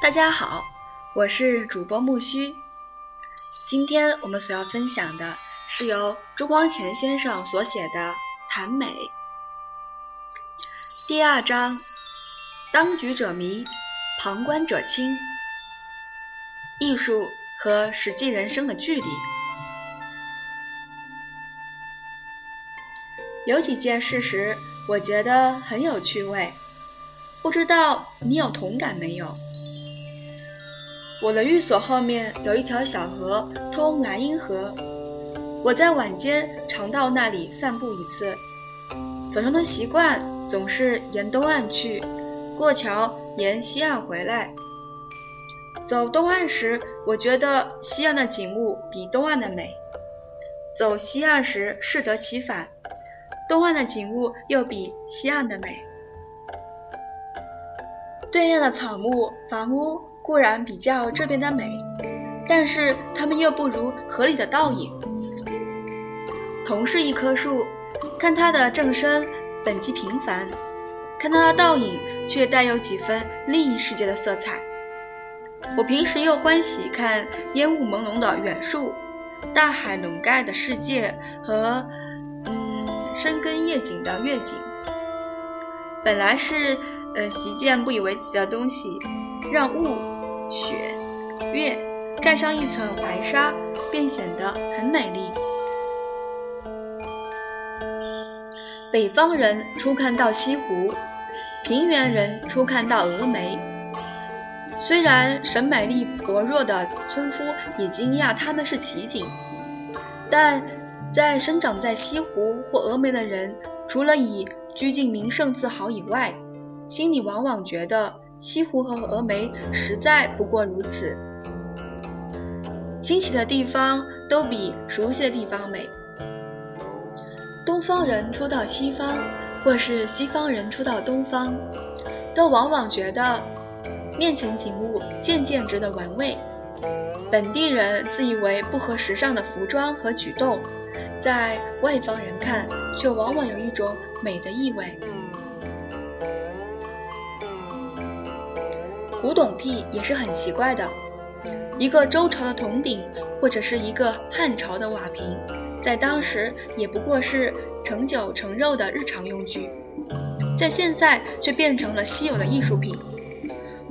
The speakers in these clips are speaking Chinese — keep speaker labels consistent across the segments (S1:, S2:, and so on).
S1: 大家好，我是主播木须。今天我们所要分享的是由朱光潜先生所写的《谈美》第二章：当局者迷，旁观者清。艺术和实际人生的距离。有几件事实，我觉得很有趣味，不知道你有同感没有？我的寓所后面有一条小河，通莱茵河。我在晚间常到那里散步一次。早上的习惯总是沿东岸去，过桥沿西岸回来。走东岸时，我觉得西岸的景物比东岸的美；走西岸时，适得其反，东岸的景物又比西岸的美。对岸的草木、房屋。固然比较这边的美，但是它们又不如河里的倒影。同是一棵树，看它的正身本即平凡，看它的倒影却带有几分另一世界的色彩。我平时又欢喜看烟雾朦胧的远树，大海笼盖的世界和嗯深更夜景的月景。本来是呃习见不以为奇的东西，让雾。雪、月盖上一层白纱，便显得很美丽。北方人初看到西湖，平原人初看到峨眉。虽然审美力薄弱的村夫也惊讶他们是奇景，但在生长在西湖或峨眉的人，除了以居近名胜自豪以外，心里往往觉得。西湖和峨眉实在不过如此。新奇的地方都比熟悉的地方美。东方人初到西方，或是西方人初到东方，都往往觉得面前景物渐渐值得玩味。本地人自以为不合时尚的服装和举动，在外方人看却往往有一种美的意味。古董癖也是很奇怪的，一个周朝的铜鼎，或者是一个汉朝的瓦瓶，在当时也不过是盛酒盛肉的日常用具，在现在却变成了稀有的艺术品。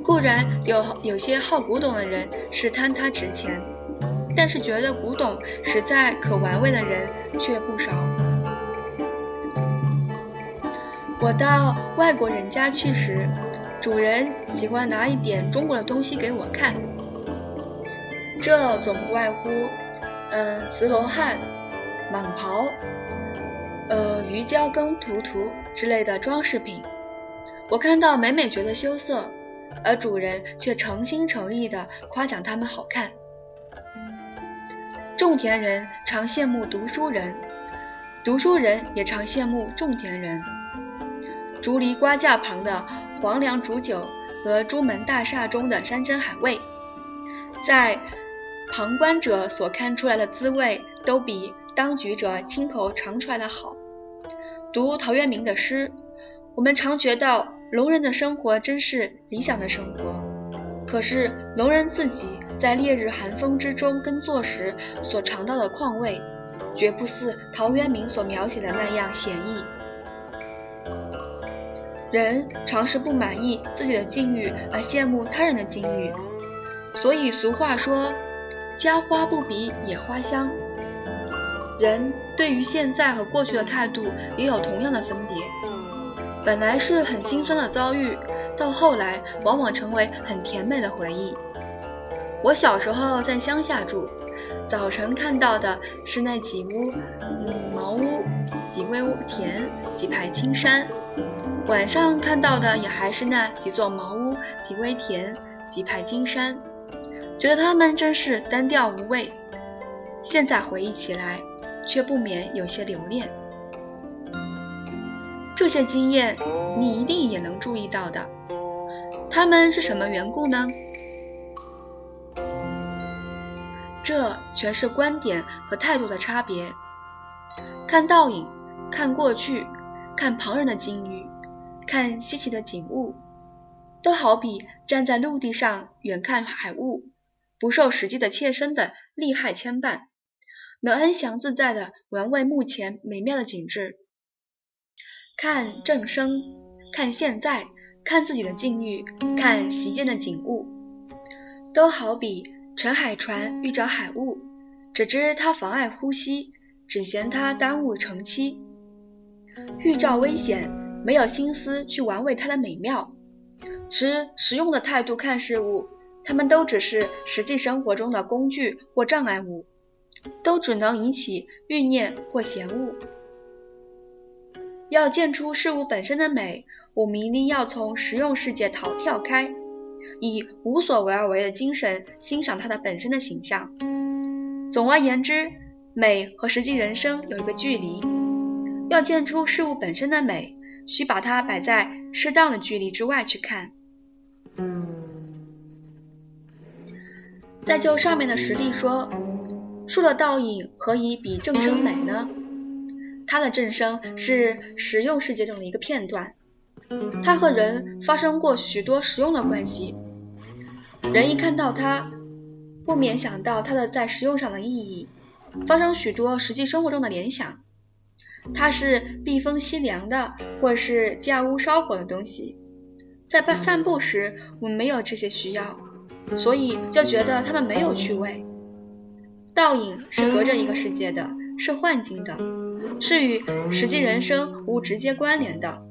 S1: 固然有有些好古董的人是贪它值钱，但是觉得古董实在可玩味的人却不少。我到外国人家去时。主人喜欢拿一点中国的东西给我看，这总不外乎，嗯，瓷罗汉、蟒袍、呃，鱼胶羹、图图之类的装饰品。我看到每每觉得羞涩，而主人却诚心诚意地夸奖他们好看。种田人常羡慕读书人，读书人也常羡慕种田人。竹篱瓜架旁的。黄粱煮酒和朱门大厦中的山珍海味，在旁观者所看出来的滋味，都比当局者亲口尝出来的好。读陶渊明的诗，我们常觉得聋人的生活真是理想的生活。可是聋人自己在烈日寒风之中耕作时所尝到的况味，绝不似陶渊明所描写的那样显逸。人常是不满意自己的境遇而羡慕他人的境遇，所以俗话说“家花不比野花香”。人对于现在和过去的态度也有同样的分别。本来是很心酸的遭遇，到后来往往成为很甜美的回忆。我小时候在乡下住，早晨看到的是那几屋茅屋、几微田、几排青山。晚上看到的也还是那几座茅屋、几微田、几排金山，觉得他们真是单调无味。现在回忆起来，却不免有些留恋。这些经验，你一定也能注意到的。他们是什么缘故呢？这全是观点和态度的差别。看倒影，看过去，看旁人的境遇。看稀奇的景物，都好比站在陆地上远看海雾，不受实际的切身的利害牵绊，能安详自在地玩味目前美妙的景致。看正生，看现在，看自己的境遇，看席间的景物，都好比乘海船遇着海雾，只知它妨碍呼吸，只嫌它耽误乘期。预兆危险，没有心思去玩味它的美妙。持实用的态度看事物，它们都只是实际生活中的工具或障碍物，都只能引起欲念或嫌恶。要见出事物本身的美，我们一定要从实用世界逃跳开，以无所为而为的精神欣赏它的本身的形象。总而言之，美和实际人生有一个距离。要见出事物本身的美，需把它摆在适当的距离之外去看。再就上面的实例说，树的倒影何以比正声美呢？它的正声是实用世界中的一个片段，它和人发生过许多实用的关系。人一看到它，不免想到它的在实用上的意义，发生许多实际生活中的联想。它是避风吸凉的，或是架屋烧火的东西。在散步时，我们没有这些需要，所以就觉得它们没有趣味。倒影是隔着一个世界的，是幻境的，是与实际人生无直接关联的。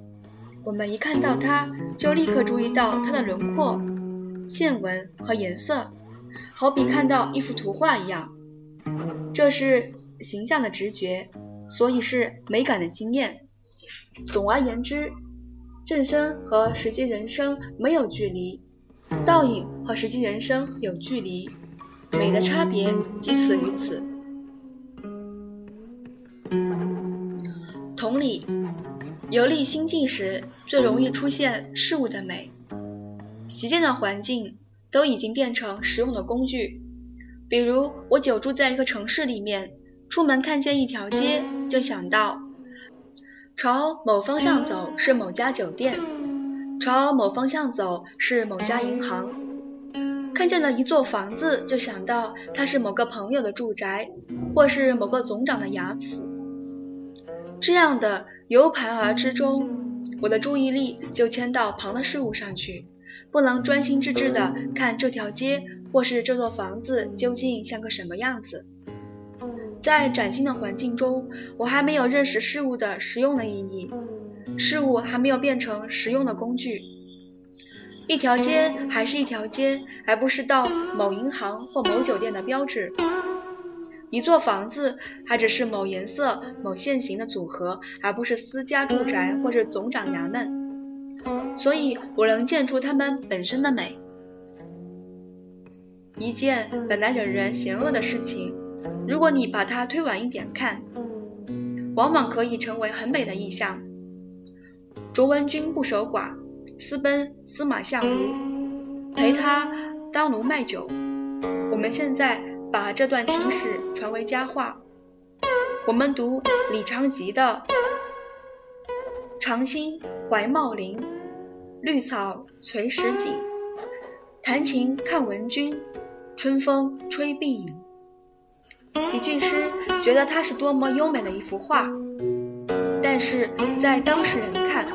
S1: 我们一看到它，就立刻注意到它的轮廓、线纹和颜色，好比看到一幅图画一样。这是形象的直觉。所以是美感的经验。总而言之，正身和实际人生没有距离，倒影和实际人生有距离，美的差别即此于此。同理，游历心境时最容易出现事物的美。习见的环境都已经变成实用的工具，比如我久住在一个城市里面。出门看见一条街，就想到朝某方向走是某家酒店，朝某方向走是某家银行。看见了一座房子，就想到它是某个朋友的住宅，或是某个总长的衙府。这样的由盘而之中，我的注意力就迁到旁的事物上去，不能专心致志地看这条街或是这座房子究竟像个什么样子。在崭新的环境中，我还没有认识事物的实用的意义，事物还没有变成实用的工具。一条街还是一条街，而不是到某银行或某酒店的标志。一座房子还只是某颜色、某线型的组合，而不是私家住宅或是总长衙门。所以，我能见出它们本身的美。一件本来惹人嫌恶的事情。如果你把它推晚一点看，往往可以成为很美的意象。卓文君不守寡，私奔司马相如，陪他当奴卖酒。我们现在把这段情史传为佳话。我们读李昌吉的“长兴怀茂林，绿草垂石井，弹琴看文君，春风吹碧影。”几句诗，觉得它是多么优美的一幅画，但是在当事人看，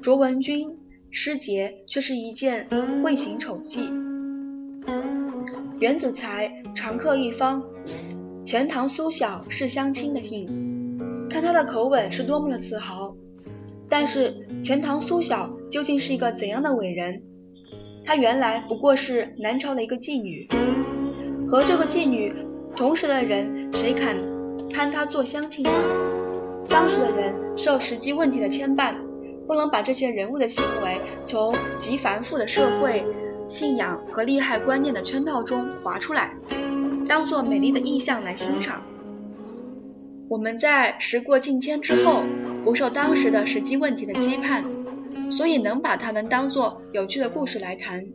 S1: 卓文君诗节却是一件会行丑迹。袁子才常客一方，钱塘苏小是相亲的信，看他的口吻是多么的自豪。但是钱塘苏小究竟是一个怎样的伟人？她原来不过是南朝的一个妓女，和这个妓女。同时的人，谁肯攀他做乡亲呢？当时的人受实际问题的牵绊，不能把这些人物的行为从极繁复的社会信仰和利害观念的圈套中划出来，当做美丽的意象来欣赏。我们在时过境迁之后，不受当时的实际问题的羁绊，所以能把他们当做有趣的故事来谈。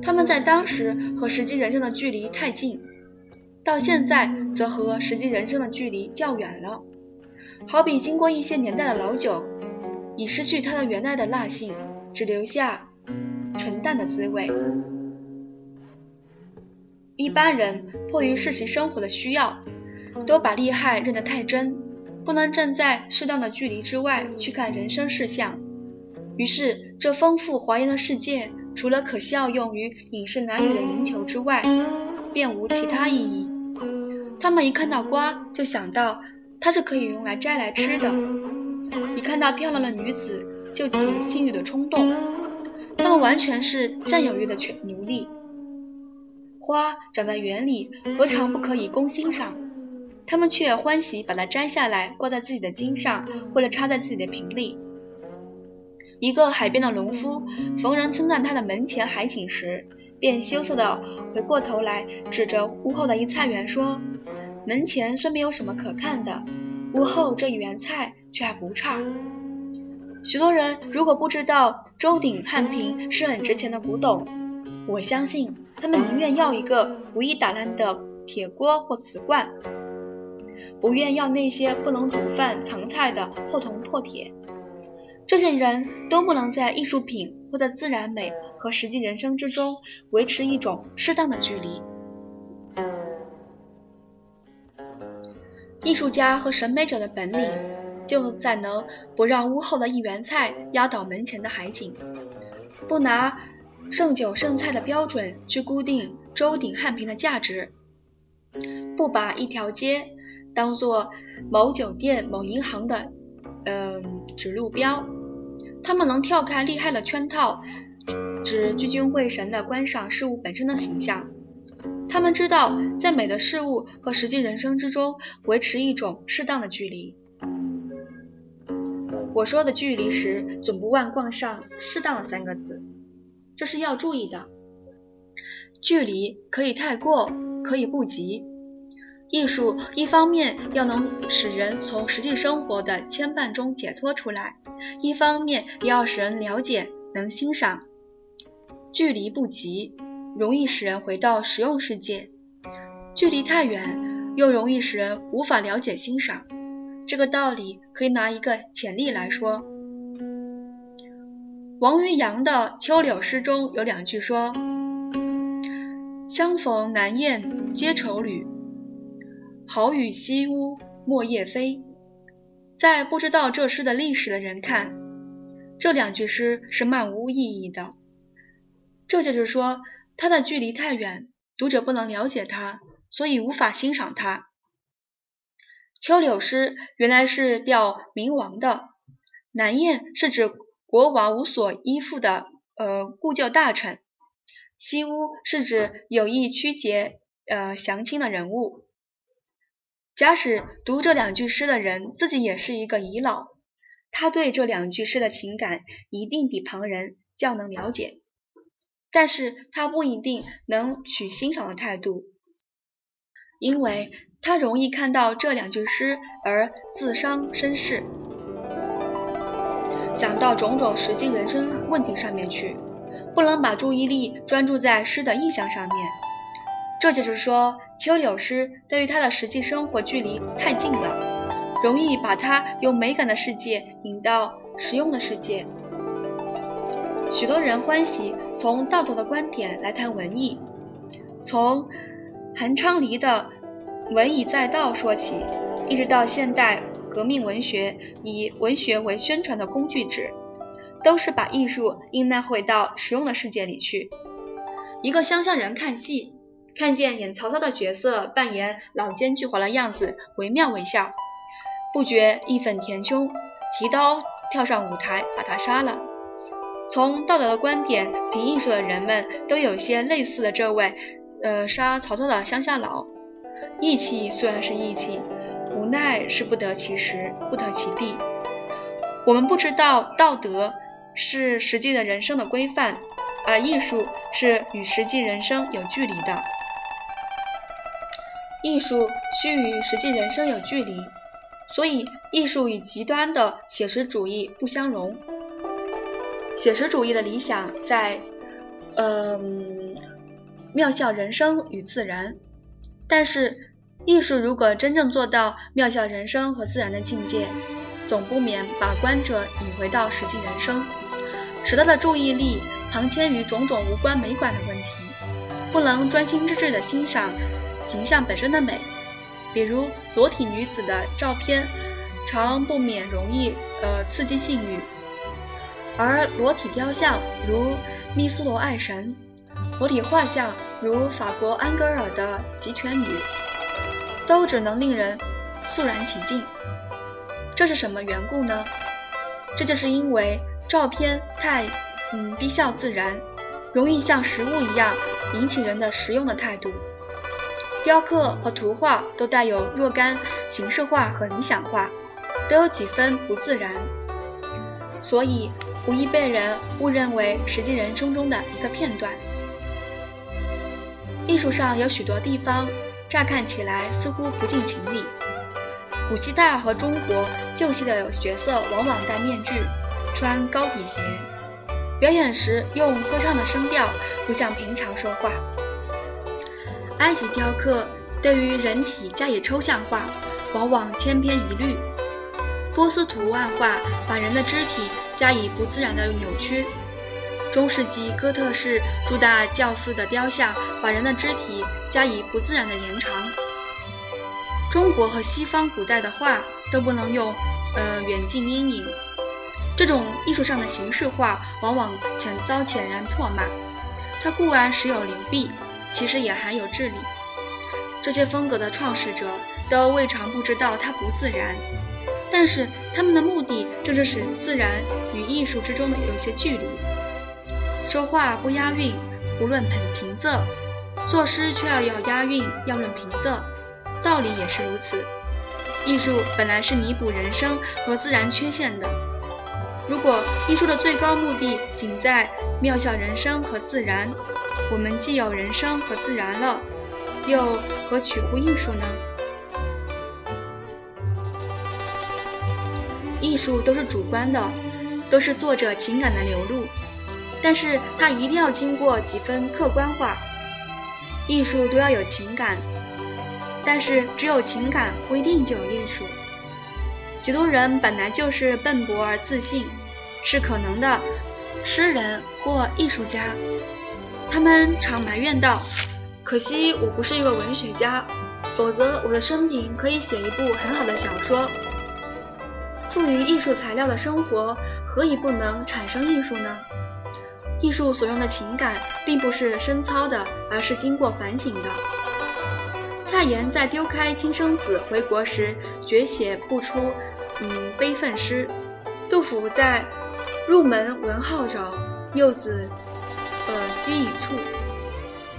S1: 他们在当时和实际人生的距离太近。到现在，则和实际人生的距离较远了，好比经过一些年代的老酒，已失去它的原来的辣性，只留下纯淡的滋味。一般人迫于世俗生活的需要，都把利害认得太真，不能站在适当的距离之外去看人生事项。于是，这丰富华严的世界，除了可效用于影视男女的营求之外，便无其他意义。他们一看到瓜，就想到它是可以用来摘来吃的；一看到漂亮的女子，就起性欲的冲动。他们完全是占有欲的奴隶。花长在园里，何尝不可以供欣赏？他们却欢喜把它摘下来，挂在自己的茎上，或者插在自己的瓶里。一个海边的农夫，逢人称赞他的门前海景时，便羞涩地回过头来，指着屋后的一菜园说：“门前虽没有什么可看的，屋后这一园菜却还不差。”许多人如果不知道周鼎汉瓶是很值钱的古董，我相信他们宁愿要一个不易打烂的铁锅或瓷罐，不愿要那些不能煮饭藏菜的破铜破铁。这些人都不能在艺术品或在自然美和实际人生之中维持一种适当的距离。艺术家和审美者的本领就在能不让屋后的一园菜压倒门前的海景，不拿剩酒剩菜的标准去固定周鼎汉瓶的价值，不把一条街当做某酒店、某银行的嗯指路标。他们能跳开厉害的圈套，只聚精会神地观赏事物本身的形象。他们知道，在美的事物和实际人生之中维持一种适当的距离。我说的距离时，总不忘冠上“适当”的三个字，这是要注意的。距离可以太过，可以不及。艺术一方面要能使人从实际生活的牵绊中解脱出来，一方面也要使人了解、能欣赏。距离不及，容易使人回到实用世界；距离太远，又容易使人无法了解欣赏。这个道理可以拿一个潜例来说。王渔洋的《秋柳》诗中有两句说：“相逢难宴皆愁侣。”好雨西屋莫夜飞，在不知道这诗的历史的人看，这两句诗是漫无意义的。这就是说，它的距离太远，读者不能了解它，所以无法欣赏它。秋柳诗原来是吊明王的，南燕是指国王无所依附的呃故旧大臣，西屋是指有意曲解呃降清的人物。假使读这两句诗的人自己也是一个遗老，他对这两句诗的情感一定比旁人较能了解，但是他不一定能取欣赏的态度，因为他容易看到这两句诗而自伤身世，想到种种实际人生问题上面去，不能把注意力专注在诗的意象上面。这就是说，秋柳诗对于他的实际生活距离太近了，容易把他由美感的世界引到实用的世界。许多人欢喜从道德的观点来谈文艺，从韩昌黎的《文以载道》说起，一直到现代革命文学以文学为宣传的工具纸，都是把艺术应纳回到实用的世界里去。一个乡下人看戏。看见演曹操的角色扮演老奸巨猾的样子，惟妙惟肖，不觉义愤填胸，提刀跳上舞台把他杀了。从道德的观点评艺术的人们都有些类似的这位，呃，杀曹操的乡下佬。义气虽然是义气，无奈是不得其时，不得其地。我们不知道道德是实际的人生的规范，而艺术是与实际人生有距离的。艺术需与实际人生有距离，所以艺术与极端的写实主义不相容。写实主义的理想在，嗯，妙效人生与自然。但是艺术如果真正做到妙效人生和自然的境界，总不免把观者引回到实际人生，使他的注意力旁迁于种种无关美感的问题，不能专心致志地欣赏形象本身的美。比如裸体女子的照片，常不免容易呃刺激性欲；而裸体雕像，如密斯罗爱神；裸体画像，如法国安格尔的极权女，都只能令人肃然起敬。这是什么缘故呢？这就是因为照片太嗯低效自然，容易像实物一样引起人的实用的态度。雕刻和图画都带有若干形式化和理想化，都有几分不自然，所以无易被人误认为实际人生中的一个片段。艺术上有许多地方，乍看起来似乎不近情理。古希腊和中国旧戏的角色往往戴面具，穿高底鞋，表演时用歌唱的声调，不像平常说话。埃及雕刻对于人体加以抽象化，往往千篇一律；波斯图案画把人的肢体加以不自然的扭曲；中世纪哥特式诸大教寺的雕像把人的肢体加以不自然的延长。中国和西方古代的画都不能用呃远近阴影，这种艺术上的形式化往往潜遭遣然唾骂。它固然时有灵璧。其实也含有智力。这些风格的创始者都未尝不知道它不自然，但是他们的目的正是使自然与艺术之中的有些距离。说话不押韵，不论平平仄；作诗却要要押韵，要论平仄。道理也是如此。艺术本来是弥补人生和自然缺陷的。如果艺术的最高目的仅在妙效人生和自然，我们既有人生和自然了，又何取乎艺术呢？艺术都是主观的，都是作者情感的流露，但是它一定要经过几分客观化。艺术都要有情感，但是只有情感不一定就有艺术。许多人本来就是笨拙而自信，是可能的，诗人或艺术家。他们常埋怨道：“可惜我不是一个文学家，否则我的生平可以写一部很好的小说。”富于艺术材料的生活，何以不能产生艺术呢？艺术所用的情感，并不是深操的，而是经过反省的。蔡妍在丢开亲生子回国时，绝写不出嗯悲愤诗；杜甫在入门闻号扰，幼子。呃，饥已促，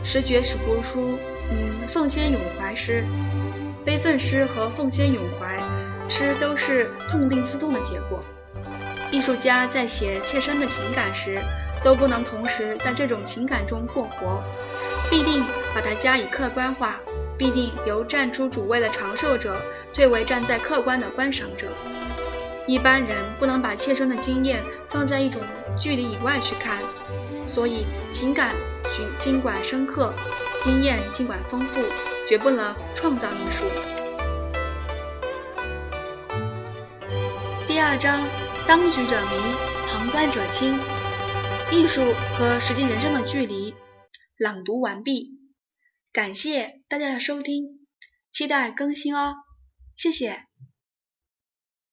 S1: 时觉始不出，嗯，奉先咏怀诗，悲愤诗和奉先咏怀诗都是痛定思痛的结果。艺术家在写切身的情感时，都不能同时在这种情感中过活，必定把它加以客观化，必定由站出主位的长寿者退为站在客观的观赏者。一般人不能把切身的经验放在一种距离以外去看。所以，情感尽尽管深刻，经验尽管丰富，绝不能创造艺术。第二章：当局者迷，旁观者清。艺术和实际人生的距离。朗读完毕，感谢大家的收听，期待更新哦，谢谢。